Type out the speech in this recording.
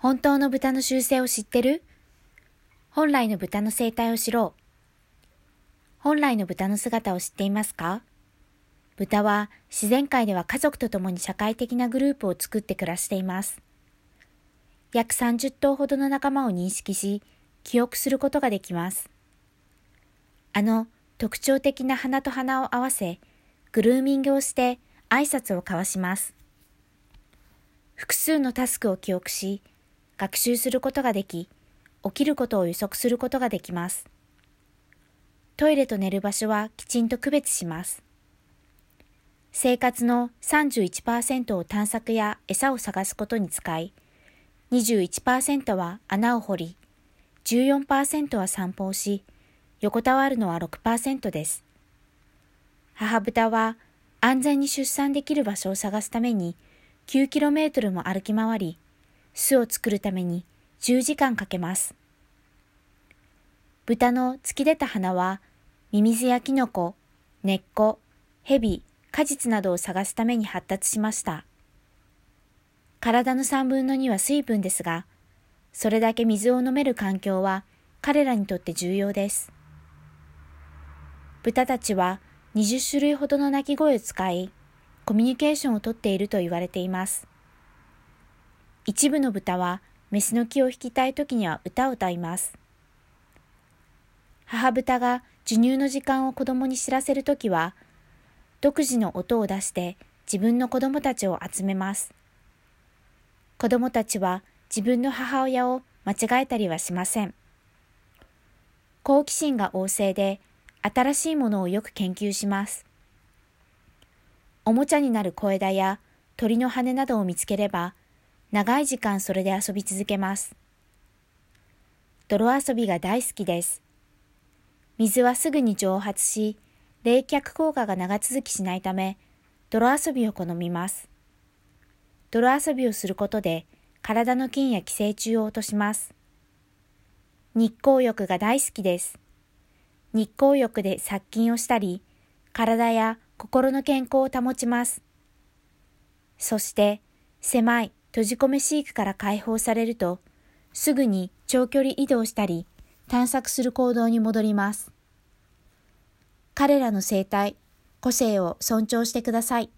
本当の豚の習性を知ってる？本来の豚の生態を知ろう。本来の豚の姿を知っていますか？豚は自然界では家族と共に社会的なグループを作って暮らしています。約30頭ほどの仲間を認識し、記憶することができます。あの特徴的な鼻と鼻を合わせ、グルーミングをして挨拶を交わします。複数のタスクを記憶し、学習することができ、起きることを予測することができます。トイレと寝る場所はきちんと区別します。生活の31%を探索や餌を探すことに使い、21%は穴を掘り、14%は散歩をし、横たわるのは6%です。母豚は安全に出産できる場所を探すために 9km も歩き回り、巣を作るために10時間かけます。豚の突き出た花は、ミミズやキノコ、根っこ、蛇、果実などを探すために発達しました。体の3分の2は水分ですが、それだけ水を飲める環境は彼らにとって重要です。豚たちは20種類ほどの鳴き声を使い、コミュニケーションをとっていると言われています。一部の豚はメスの気を引きたい時には歌を歌います。母豚が授乳の時間を子供に知らせるときは、独自の音を出して自分の子供たちを集めます。子供たちは自分の母親を間違えたりはしません。好奇心が旺盛で、新しいものをよく研究します。おもちゃになる小枝や鳥の羽などを見つければ、長い時間それで遊び続けます。泥遊びが大好きです。水はすぐに蒸発し、冷却効果が長続きしないため、泥遊びを好みます。泥遊びをすることで、体の菌や寄生虫を落とします。日光浴が大好きです。日光浴で殺菌をしたり、体や心の健康を保ちます。そして、狭い閉じ込め飼育から解放されると、すぐに長距離移動したり、探索する行動に戻ります。彼らの生態、個性を尊重してください。